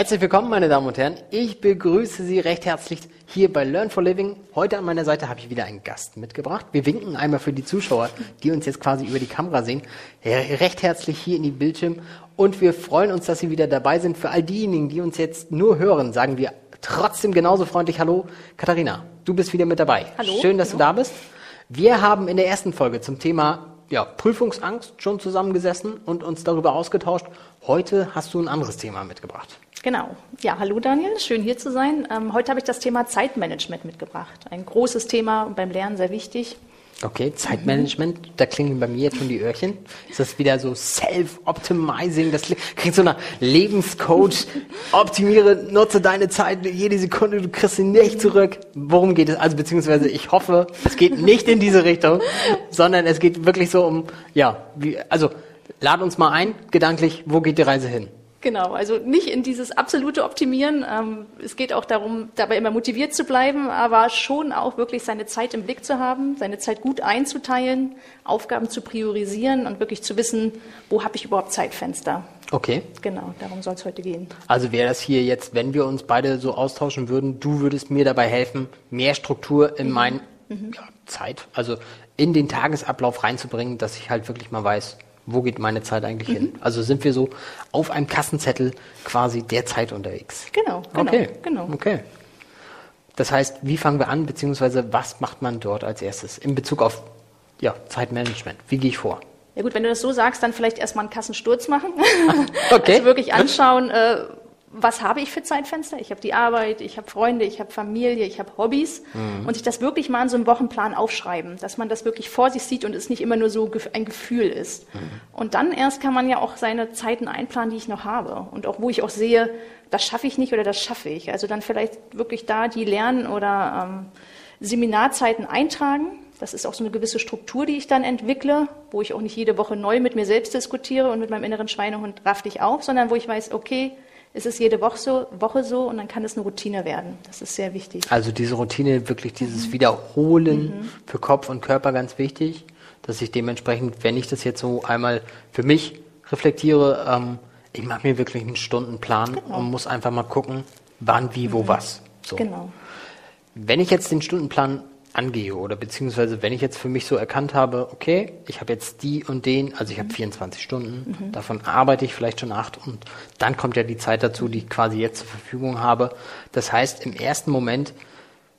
Herzlich willkommen, meine Damen und Herren. Ich begrüße Sie recht herzlich hier bei Learn for Living. Heute an meiner Seite habe ich wieder einen Gast mitgebracht. Wir winken einmal für die Zuschauer, die uns jetzt quasi über die Kamera sehen, recht herzlich hier in die Bildschirm. Und wir freuen uns, dass Sie wieder dabei sind. Für all diejenigen, die uns jetzt nur hören, sagen wir trotzdem genauso freundlich Hallo. Katharina, du bist wieder mit dabei. Hallo. Schön, dass Hallo. du da bist. Wir haben in der ersten Folge zum Thema ja, Prüfungsangst schon zusammengesessen und uns darüber ausgetauscht. Heute hast du ein anderes Thema mitgebracht. Genau. Ja, hallo Daniel, schön hier zu sein. Ähm, heute habe ich das Thema Zeitmanagement mitgebracht. Ein großes Thema und beim Lernen sehr wichtig. Okay, Zeitmanagement, da klingen bei mir jetzt schon die Öhrchen. Ist das wieder so Self-Optimizing? Das klingt so nach Lebenscoach. Optimiere, nutze deine Zeit jede Sekunde, du kriegst sie nicht zurück. Worum geht es? Also beziehungsweise ich hoffe, es geht nicht in diese Richtung, sondern es geht wirklich so um, ja, wie, also lad uns mal ein, gedanklich, wo geht die Reise hin? Genau, also nicht in dieses absolute Optimieren. Ähm, es geht auch darum, dabei immer motiviert zu bleiben, aber schon auch wirklich seine Zeit im Blick zu haben, seine Zeit gut einzuteilen, Aufgaben zu priorisieren und wirklich zu wissen, wo habe ich überhaupt Zeitfenster. Okay. Genau, darum soll es heute gehen. Also wäre das hier jetzt, wenn wir uns beide so austauschen würden, du würdest mir dabei helfen, mehr Struktur in mein ja, Zeit, also in den Tagesablauf reinzubringen, dass ich halt wirklich mal weiß, wo geht meine Zeit eigentlich hin? Also sind wir so auf einem Kassenzettel quasi der Zeit unterwegs. Genau, genau, okay. genau. Okay. Das heißt, wie fangen wir an, beziehungsweise was macht man dort als erstes in Bezug auf ja, Zeitmanagement? Wie gehe ich vor? Ja gut, wenn du das so sagst, dann vielleicht erstmal einen Kassensturz machen. Okay. Also wirklich anschauen, äh, was habe ich für Zeitfenster? Ich habe die Arbeit, ich habe Freunde, ich habe Familie, ich habe Hobbys und sich das wirklich mal in so einem Wochenplan aufschreiben, dass man das wirklich vor sich sieht und es nicht immer nur so ein Gefühl ist. Und dann erst kann man ja auch seine Zeiten einplanen, die ich noch habe und auch wo ich auch sehe, das schaffe ich nicht oder das schaffe ich. Also dann vielleicht wirklich da die Lernen oder ähm, Seminarzeiten eintragen. Das ist auch so eine gewisse Struktur, die ich dann entwickle, wo ich auch nicht jede Woche neu mit mir selbst diskutiere und mit meinem inneren Schweinehund raff dich auf, sondern wo ich weiß, okay, es ist jede Woche so, Woche so und dann kann es eine Routine werden. Das ist sehr wichtig. Also diese Routine, wirklich dieses Wiederholen für Kopf und Körper ganz wichtig, dass ich dementsprechend, wenn ich das jetzt so einmal für mich reflektiere, ähm, ich mache mir wirklich einen Stundenplan und muss einfach mal gucken, wann, wie, wo, was. So. Genau. Wenn ich jetzt den Stundenplan angehe oder beziehungsweise wenn ich jetzt für mich so erkannt habe, okay, ich habe jetzt die und den, also ich habe 24 Stunden, davon arbeite ich vielleicht schon acht und dann kommt ja die Zeit dazu, die ich quasi jetzt zur Verfügung habe. Das heißt, im ersten Moment,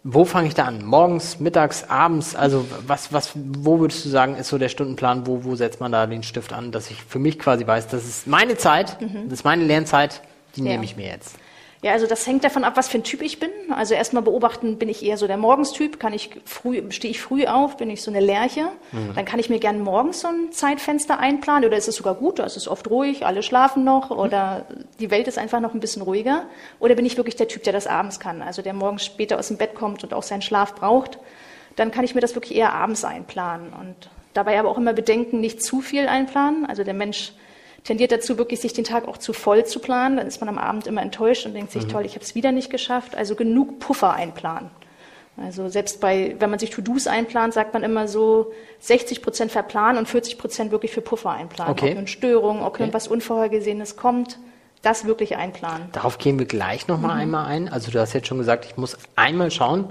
wo fange ich da an? Morgens, mittags, abends? Also was, was, wo würdest du sagen, ist so der Stundenplan? Wo, wo setzt man da den Stift an, dass ich für mich quasi weiß, das ist meine Zeit, das ist meine Lernzeit, die Ja. nehme ich mir jetzt. Ja, also das hängt davon ab, was für ein Typ ich bin. Also erstmal beobachten, bin ich eher so der Morgenstyp, kann ich früh, stehe ich früh auf, bin ich so eine Lerche, dann kann ich mir gerne morgens so ein Zeitfenster einplanen. Oder ist es sogar gut, da ist es oft ruhig, alle schlafen noch. Oder die Welt ist einfach noch ein bisschen ruhiger. Oder bin ich wirklich der Typ, der das abends kann, also der morgens später aus dem Bett kommt und auch seinen Schlaf braucht, dann kann ich mir das wirklich eher abends einplanen. Und dabei aber auch immer bedenken, nicht zu viel einplanen. Also der Mensch tendiert dazu, wirklich sich den Tag auch zu voll zu planen. Dann ist man am Abend immer enttäuscht und denkt sich, toll, ich habe es wieder nicht geschafft. Also genug Puffer einplanen. Also selbst bei, wenn man sich To-Dos einplant, sagt man immer so 60 Prozent verplanen und 40 Prozent wirklich für Puffer einplanen. Okay. Ob eine Störung, ob irgendwas Unvorhergesehenes kommt, das wirklich einplanen. Darauf gehen wir gleich nochmal Mhm. einmal ein. Also du hast jetzt schon gesagt, ich muss einmal schauen,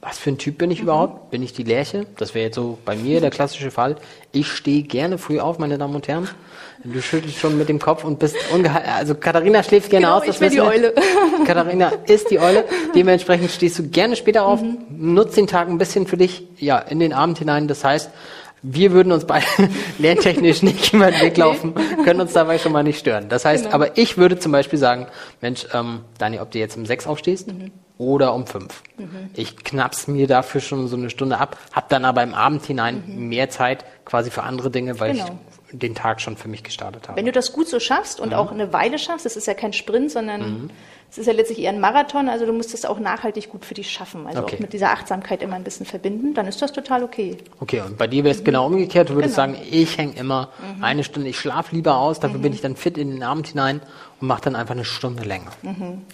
was für ein Typ bin ich Mhm. überhaupt? Bin ich die Lerche? Das wäre jetzt so bei mir der klassische Fall. Ich stehe gerne früh auf, meine Damen und Herren. Du schüttelst schon mit dem Kopf und bist ungehalten. Also Katharina schläft gerne Genau, aus. das ich bin die. Eule. Katharina ist die Eule. Dementsprechend stehst du gerne später auf, Mhm. nutzt den Tag ein bisschen für dich, ja, in den Abend hinein. Das heißt, wir würden uns beide lerntechnisch nicht über den Weg laufen, können uns dabei schon mal nicht stören. Das heißt, Genau. aber ich würde zum Beispiel sagen, Mensch, ähm, Dani, ob du jetzt um sechs aufstehst oder um fünf. Ich knapp's mir dafür schon so eine Stunde ab, hab dann aber im Abend hinein mehr Zeit quasi für andere Dinge, weil Genau. ich den Tag schon für mich gestartet habe. Wenn du das gut so schaffst und auch eine Weile schaffst, das ist ja kein Sprint, sondern es ist ja letztlich eher ein Marathon, also du musst das auch nachhaltig gut für dich schaffen, also Okay. auch mit dieser Achtsamkeit immer ein bisschen verbinden, dann ist das total okay. Okay, und bei dir wäre es genau umgekehrt. Du würdest Genau. sagen, ich hänge immer eine Stunde, ich schlafe lieber aus, dafür bin ich dann fit in den Abend hinein und mache dann einfach eine Stunde länger.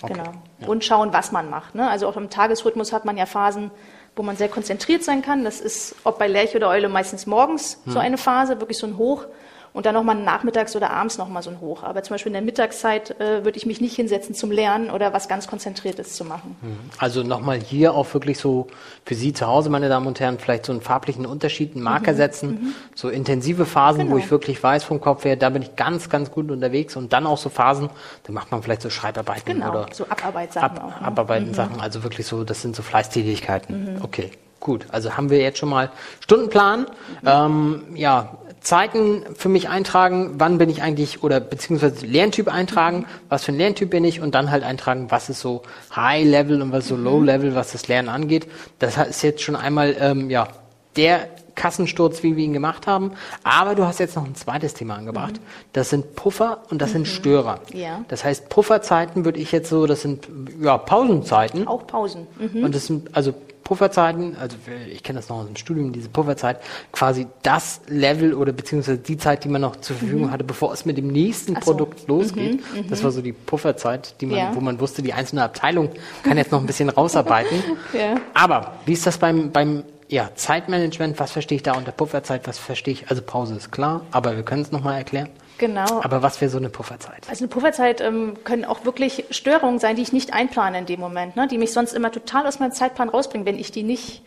Okay. Genau. Und schauen, was man macht. Ne? Also auch im Tagesrhythmus hat man ja Phasen, wo man sehr konzentriert sein kann. Das ist, ob bei Lerche oder Eule, meistens morgens so eine Phase, wirklich so ein Hoch. Und dann nochmal nachmittags oder abends nochmal so ein Hoch. Aber zum Beispiel in der Mittagszeit äh, würde ich mich nicht hinsetzen zum Lernen oder was ganz Konzentriertes zu machen. Mhm. Also nochmal hier auch wirklich so für Sie zu Hause, meine Damen und Herren, vielleicht so einen farblichen Unterschied, einen Marker mhm. setzen, mhm. so intensive Phasen, genau. wo ich wirklich weiß vom Kopf her, da bin ich ganz, ganz gut unterwegs und dann auch so Phasen, da macht man vielleicht so Schreibarbeiten genau, oder so Abarbeitssachen Ab, auch. Ne? Abarbeiten mhm. also wirklich so, das sind so Fleißtätigkeiten. Mhm. Okay. Gut, also haben wir jetzt schon mal Stundenplan. Mhm. Ähm, ja, Zeiten für mich eintragen, wann bin ich eigentlich, oder beziehungsweise Lerntyp eintragen, was für ein Lerntyp bin ich und dann halt eintragen, was ist so High Level und was ist so Low Level, was das Lernen angeht. Das ist jetzt schon einmal, ähm, ja, der Kassensturz, wie wir ihn gemacht haben. Aber du hast jetzt noch ein zweites Thema angebracht. Mhm. Das sind Puffer und das mhm. sind Störer. Ja. Das heißt, Pufferzeiten würde ich jetzt so, das sind ja Pausenzeiten. Auch Pausen. Mhm. Und das sind also Pufferzeiten, also ich kenne das noch aus dem Studium, diese Pufferzeit, quasi das Level oder beziehungsweise die Zeit, die man noch zur Verfügung mhm. hatte, bevor es mit dem nächsten so. Produkt losgeht. Mhm, das mhm. war so die Pufferzeit, die man, ja. wo man wusste, die einzelne Abteilung kann jetzt noch ein bisschen rausarbeiten. ja. Aber wie ist das beim, beim ja, Zeitmanagement, was verstehe ich da unter Pufferzeit, was verstehe ich, also Pause ist klar, aber wir können es nochmal erklären. Genau. Aber was wäre so eine Pufferzeit? Also eine Pufferzeit ähm, können auch wirklich Störungen sein, die ich nicht einplane in dem Moment, ne? die mich sonst immer total aus meinem Zeitplan rausbringen, wenn ich die nicht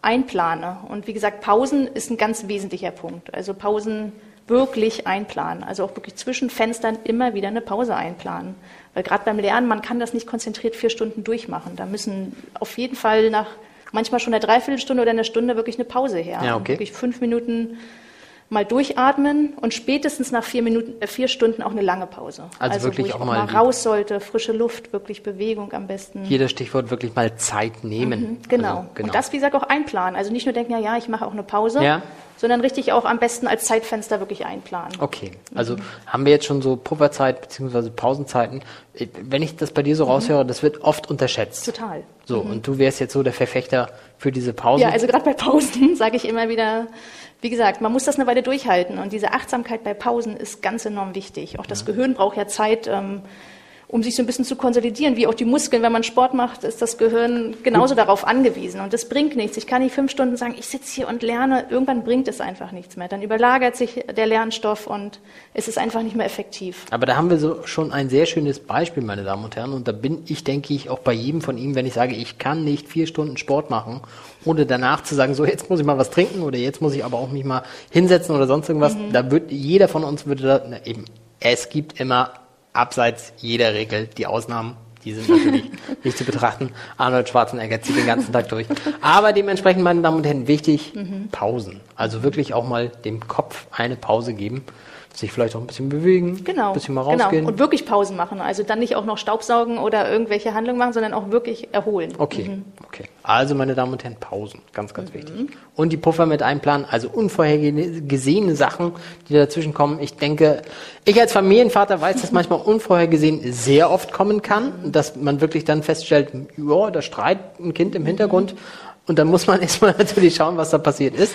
einplane. Und wie gesagt, Pausen ist ein ganz wesentlicher Punkt. Also Pausen wirklich einplanen. Also auch wirklich zwischen Fenstern immer wieder eine Pause einplanen. Weil gerade beim Lernen, man kann das nicht konzentriert vier Stunden durchmachen. Da müssen auf jeden Fall nach manchmal schon eine Dreiviertelstunde oder eine Stunde wirklich eine Pause her. Ja, okay. Wirklich fünf Minuten mal durchatmen und spätestens nach vier Minuten, äh, vier Stunden auch eine lange Pause. Also, also wirklich auch, auch, mal, raus sollte, frische Luft, wirklich Bewegung am besten. Hier das Stichwort wirklich mal Zeit nehmen. Mhm, genau. Also, genau. Und das, wie gesagt, auch einplanen. Also nicht nur denken, ja, ja, ich mache auch eine Pause, ja. sondern richtig auch am besten als Zeitfenster wirklich einplanen. Okay. Also mhm. haben wir jetzt schon so Pufferzeit bzw. Pausenzeiten. Wenn ich das bei dir so mhm. raushöre, das wird oft unterschätzt. Total. So, mhm. und du wärst jetzt so der Verfechter für diese Pausen? Ja, also gerade bei Pausen sage ich immer wieder, wie gesagt, man muss das eine Weile durchhalten und diese Achtsamkeit bei Pausen ist ganz enorm wichtig. Auch das ja. Gehirn braucht ja Zeit, ähm, um sich so ein bisschen zu konsolidieren, wie auch die Muskeln. Wenn man Sport macht, ist das Gehirn genauso Gut. darauf angewiesen. Und das bringt nichts. Ich kann nicht fünf Stunden sagen, ich sitze hier und lerne. Irgendwann bringt es einfach nichts mehr. Dann überlagert sich der Lernstoff und es ist einfach nicht mehr effektiv. Aber da haben wir so schon ein sehr schönes Beispiel, meine Damen und Herren. Und da bin ich, denke ich, auch bei jedem von Ihnen, wenn ich sage, ich kann nicht vier Stunden Sport machen, ohne danach zu sagen, so jetzt muss ich mal was trinken oder jetzt muss ich aber auch mich mal hinsetzen oder sonst irgendwas. Mhm. Da wird jeder von uns würde da, na, eben, es gibt immer abseits jeder Regel die Ausnahmen. Die sind natürlich nicht zu betrachten. Arnold Schwarzenegger zieht den ganzen Tag durch. Aber dementsprechend, meine Damen und Herren, wichtig, mhm. Pausen. Also wirklich auch mal dem Kopf eine Pause geben sich vielleicht auch ein bisschen bewegen, genau, ein bisschen mal genau. rausgehen. Genau. Und wirklich Pausen machen. Also dann nicht auch noch Staubsaugen oder irgendwelche Handlungen machen, sondern auch wirklich erholen. Okay, mhm. okay. Also, meine Damen und Herren, Pausen. Ganz, ganz mhm. wichtig. Und die Puffer mit einplanen, also unvorhergesehene Sachen, die dazwischen kommen. Ich denke, ich als Familienvater weiß, dass manchmal unvorhergesehen sehr oft kommen kann, mhm. dass man wirklich dann feststellt, ja, da streit ein Kind im Hintergrund. Und dann muss man erstmal natürlich schauen, was da passiert ist.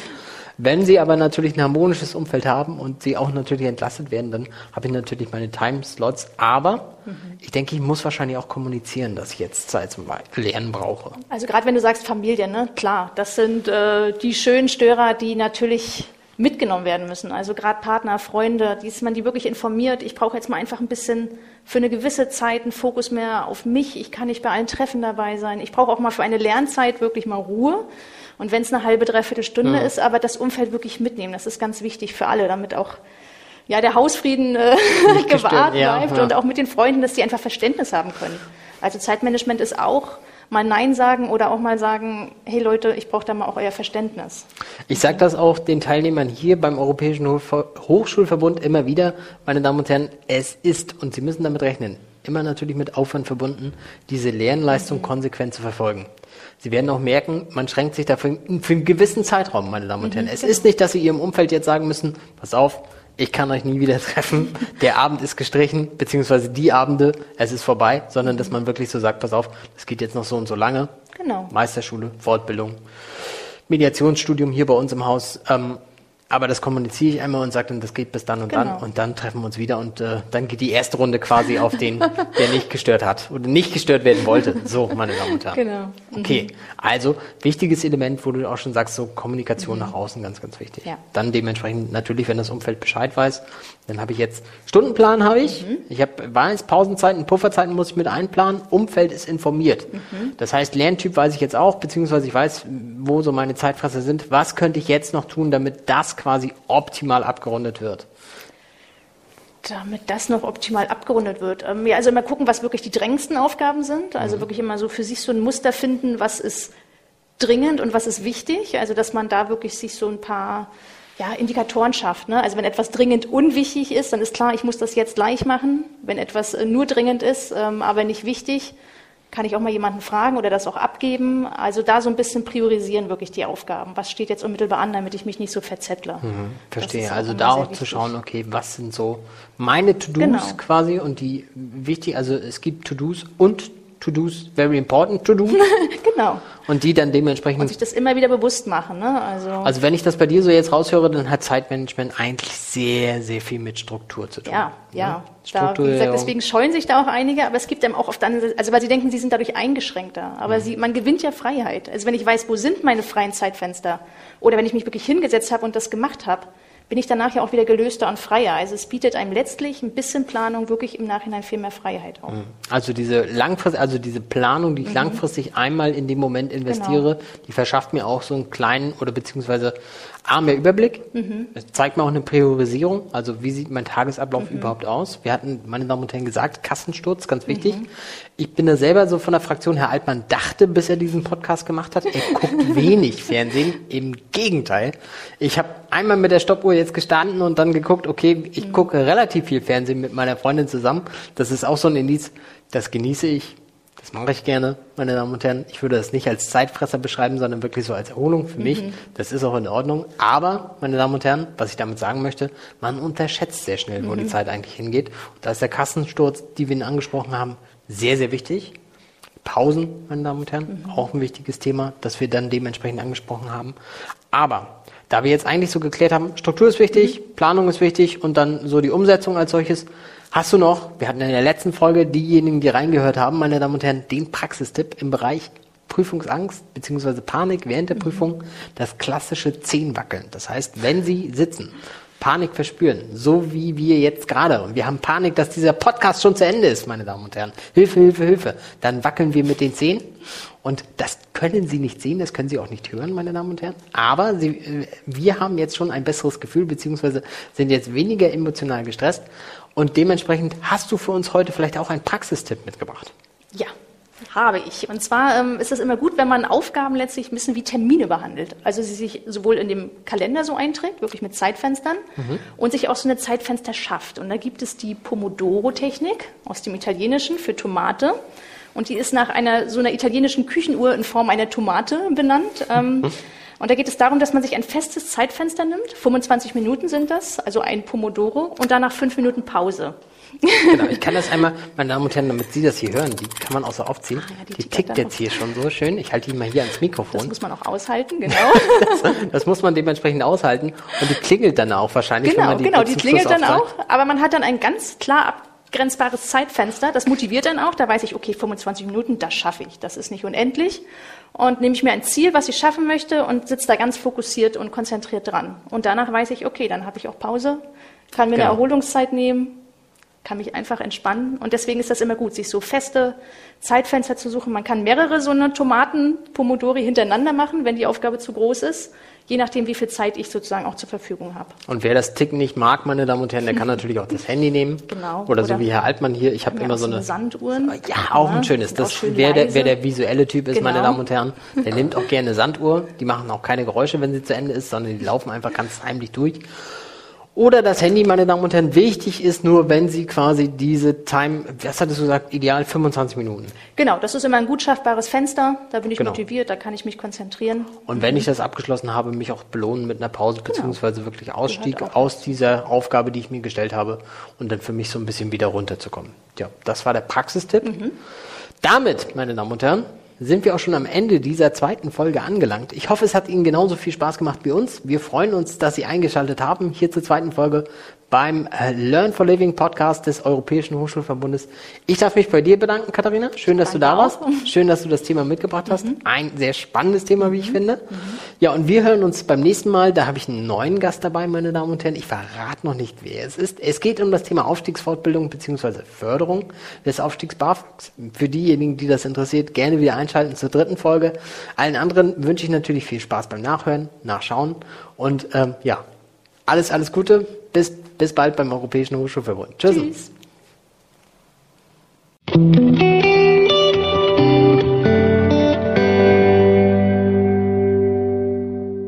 Wenn Sie aber natürlich ein harmonisches Umfeld haben und Sie auch natürlich entlastet werden, dann habe ich natürlich meine Timeslots. Aber mhm. ich denke, ich muss wahrscheinlich auch kommunizieren, dass ich jetzt Zeit zum Lernen brauche. Also gerade wenn du sagst Familie, ne? klar, das sind äh, die schönen Störer, die natürlich mitgenommen werden müssen. Also gerade Partner, Freunde, die ist man die wirklich informiert. Ich brauche jetzt mal einfach ein bisschen für eine gewisse Zeit einen Fokus mehr auf mich. Ich kann nicht bei allen Treffen dabei sein. Ich brauche auch mal für eine Lernzeit wirklich mal Ruhe. Und wenn es eine halbe, dreiviertel Stunde ja. ist, aber das Umfeld wirklich mitnehmen, das ist ganz wichtig für alle, damit auch ja, der Hausfrieden äh, gewahrt bleibt ja. und auch mit den Freunden, dass die einfach Verständnis haben können. Also Zeitmanagement ist auch mal Nein sagen oder auch mal sagen, hey Leute, ich brauche da mal auch euer Verständnis. Ich sage das auch den Teilnehmern hier beim Europäischen Hochschulverbund immer wieder, meine Damen und Herren, es ist, und Sie müssen damit rechnen, immer natürlich mit Aufwand verbunden, diese Lernleistung mhm. konsequent zu verfolgen. Sie werden auch merken, man schränkt sich dafür für einen gewissen Zeitraum, meine Damen und mhm, Herren. Es genau. ist nicht, dass Sie Ihrem Umfeld jetzt sagen müssen, pass auf, ich kann euch nie wieder treffen, der Abend ist gestrichen, beziehungsweise die Abende, es ist vorbei, sondern dass man wirklich so sagt, pass auf, es geht jetzt noch so und so lange. Genau. Meisterschule, Fortbildung, Mediationsstudium hier bei uns im Haus. Ähm, Aber das kommuniziere ich einmal und sage dann, das geht bis dann und Genau. dann und dann treffen wir uns wieder und äh, dann geht die erste Runde quasi auf den, der nicht gestört hat oder nicht gestört werden wollte. So, meine Damen und Herren. Genau. Okay, also wichtiges Element, wo du auch schon sagst, so Kommunikation nach außen, ganz, ganz wichtig. Ja. Dann dementsprechend natürlich, wenn das Umfeld Bescheid weiß, dann habe ich jetzt Stundenplan habe ich, Mhm. ich habe weiß, Pausenzeiten, Pufferzeiten muss ich mit einplanen, Umfeld ist informiert. Mhm. Das heißt, Lerntyp weiß ich jetzt auch, beziehungsweise ich weiß, wo so meine Zeitfresser sind. Was könnte ich jetzt noch tun, damit das quasi optimal abgerundet wird? damit das noch optimal abgerundet wird. Ähm, ja, also immer gucken, was wirklich die drängendsten Aufgaben sind. Also wirklich immer so für sich so ein Muster finden, was ist dringend und was ist wichtig. Also dass man da wirklich sich so ein paar ja, Indikatoren schafft. Ne? Also wenn etwas dringend unwichtig ist, dann ist klar, ich muss das jetzt gleich machen. Wenn etwas äh, nur dringend ist, ähm, aber nicht wichtig, kann ich auch mal jemanden fragen oder das auch abgeben. Also da so ein bisschen priorisieren wirklich die Aufgaben. Was steht jetzt unmittelbar an, damit ich mich nicht so verzettle. Das Verstehe. Also da auch zu wichtig. schauen, okay, was sind so meine To-Dos Genau. quasi und die wichtig, also es gibt To-Dos und To-Dos, very important To-Do Genau. Und die dann dementsprechend Und sich das immer wieder bewusst machen. Ne? Also, Also wenn ich das bei dir so jetzt raushöre, dann hat Zeitmanagement eigentlich sehr, sehr viel mit Struktur zu tun. ja, ja. Da, wie gesagt, deswegen scheuen sich da auch einige, aber es gibt einem auch oft dann, also weil sie denken, sie sind dadurch eingeschränkter. Mhm. Aber sie, man gewinnt ja Freiheit. Also wenn ich weiß, wo sind meine freien Zeitfenster oder wenn ich mich wirklich hingesetzt habe und das gemacht habe, bin ich danach ja auch wieder gelöster und freier. Also es bietet einem letztlich ein bisschen Planung wirklich im Nachhinein viel mehr Freiheit auch. Also diese langfristig, also diese Planung, Mhm. die ich langfristig einmal in dem Moment Genau. investiere, die verschafft mir auch so einen kleinen oder beziehungsweise A, mehr Überblick. Mhm. Es zeigt mir auch eine Priorisierung. Also wie sieht mein Mhm. Tagesablauf überhaupt aus? Wir hatten, meine Damen und Herren, gesagt, Kassensturz, ganz wichtig. Mhm. Ich bin da selber so von der Fraktion, Herr Altmann dachte, bis er diesen Podcast gemacht hat, er guckt wenig Fernsehen. Im Gegenteil. Ich habe einmal mit der Stoppuhr jetzt gestanden und dann geguckt, okay, Mhm. ich gucke relativ viel Fernsehen mit meiner Freundin zusammen. Das ist auch so ein Indiz, das genieße ich. Das mache ich gerne, meine Damen und Herren. Ich würde das nicht als Zeitfresser beschreiben, sondern wirklich so als Erholung für mich. Das ist auch in Ordnung. Aber, meine Damen und Herren, was ich damit sagen möchte, man unterschätzt sehr schnell, wo die Zeit eigentlich hingeht. Und da ist der Kassensturz, die wir Ihnen angesprochen haben, sehr, sehr wichtig. Pausen, meine Damen und Herren, auch ein wichtiges Thema, das wir dann dementsprechend angesprochen haben. Aber da wir jetzt eigentlich so geklärt haben, Struktur ist wichtig, Planung ist wichtig und dann so die Umsetzung als solches, hast du noch, wir hatten in der letzten Folge diejenigen, die reingehört haben, meine Damen und Herren, den Praxistipp im Bereich Prüfungsangst bzw. Panik während der Prüfung, das klassische Zehenwackeln. Das heißt, wenn Sie sitzen, Panik verspüren, so wie wir jetzt gerade. Und wir haben Panik, dass dieser Podcast schon zu Ende ist, meine Damen und Herren. Hilfe, Hilfe, Hilfe. Dann wackeln wir mit den Zehen. Und das können Sie nicht sehen, das können Sie auch nicht hören, meine Damen und Herren. Aber Sie, äh, wir haben jetzt schon ein besseres Gefühl, beziehungsweise sind jetzt weniger emotional gestresst. Und dementsprechend hast du für uns heute vielleicht auch einen Praxistipp mitgebracht. Ja, habe ich. Und zwar ähm, ist es immer gut, wenn man Aufgaben letztlich ein bisschen wie Termine behandelt. Also sie sich sowohl in dem Kalender so einträgt, wirklich mit Zeitfenstern, und sich auch so eine Zeitfenster schafft. Und da gibt es die Pomodoro-Technik aus dem Italienischen für Tomate. Und die ist nach einer so einer italienischen Küchenuhr in Form einer Tomate benannt. Ähm, und da geht es darum, dass man sich ein festes Zeitfenster nimmt. 25 Minuten sind das, also ein Pomodoro, und danach fünf Minuten Pause. Genau, ich kann das einmal, meine Damen und Herren, damit Sie das hier hören, die kann man auch so aufziehen. Ah, ja, die die tickt jetzt hier schon so schön. Ich halte die mal hier ans Das Mikrofon. muss man auch aushalten, genau. Das muss man dementsprechend aushalten. Und die klingelt dann auch wahrscheinlich, wenn Genau, man die genau, die klingelt dann auch, aber man hat dann ein ganz klar abgrenzbares Zeitfenster. Das motiviert dann auch. Da weiß ich, okay, 25 Minuten, das schaffe ich. Das ist nicht unendlich. Und nehme ich mir ein Ziel, was ich schaffen möchte und sitze da ganz fokussiert und konzentriert dran. Und danach weiß ich, okay, dann habe ich auch Pause, kann mir Genau. eine Erholungszeit nehmen, kann mich einfach entspannen. Und deswegen ist das immer gut, sich so feste Zeitfenster zu suchen. Man kann mehrere so eine Tomaten-Pomodori hintereinander machen, wenn die Aufgabe zu groß ist, je nachdem, wie viel Zeit ich sozusagen auch zur Verfügung habe. Und wer das Ticken nicht mag, meine Damen und Herren, der kann natürlich auch das Handy nehmen. Genau. Oder, so Oder- wie Herr Altmann hier. Ich habe immer so eine. Sanduhren. Ja, auch ein Ja, schönes. Das, schön wer, der, wer der visuelle Typ ist, meine Genau. Damen und Herren, der nimmt auch gerne Sanduhr. Die machen auch keine Geräusche, wenn sie zu Ende ist, sondern die laufen einfach ganz heimlich durch. Oder das Handy, meine Damen und Herren, wichtig ist nur, wenn Sie quasi diese Time, was hattest du gesagt, ideal 25 Minuten. Genau, das ist immer ein gut schaffbares Fenster. Da bin ich Genau. motiviert, da kann ich mich konzentrieren. Und wenn ich das abgeschlossen habe, mich auch belohnen mit einer Pause, beziehungsweise wirklich Ausstieg aus dieser Aufgabe, die ich mir gestellt habe und dann für mich so ein bisschen wieder runterzukommen. Ja, das war der Praxistipp. Damit, meine Damen und Herren, sind wir auch schon am Ende dieser zweiten Folge angelangt. Ich hoffe, es hat Ihnen genauso viel Spaß gemacht wie uns. Wir freuen uns, dass Sie eingeschaltet haben hier zur zweiten Folge beim äh, Learn for Living Podcast des Europäischen Hochschulverbundes. Ich darf mich bei dir bedanken, Katharina. Schön, dass Danke du da warst. Auch. Schön, dass du das Thema mitgebracht hast. Mhm. Ein sehr spannendes Thema, wie ich mhm. finde. Mhm. Ja, und wir hören uns beim nächsten Mal. Da habe ich einen neuen Gast dabei, meine Damen und Herren. Ich verrate noch nicht, wer es ist. Es geht um das Thema Aufstiegsfortbildung bzw. Förderung des Aufstiegs BAföGs. Für diejenigen, die das interessiert, gerne wieder einschalten zur dritten Folge. Allen anderen wünsche ich natürlich viel Spaß beim Nachhören, Nachschauen und ähm, ja, alles, alles Gute. Bis, bis bald beim Europäischen Hochschulverbund. Tschüss. Tschüss.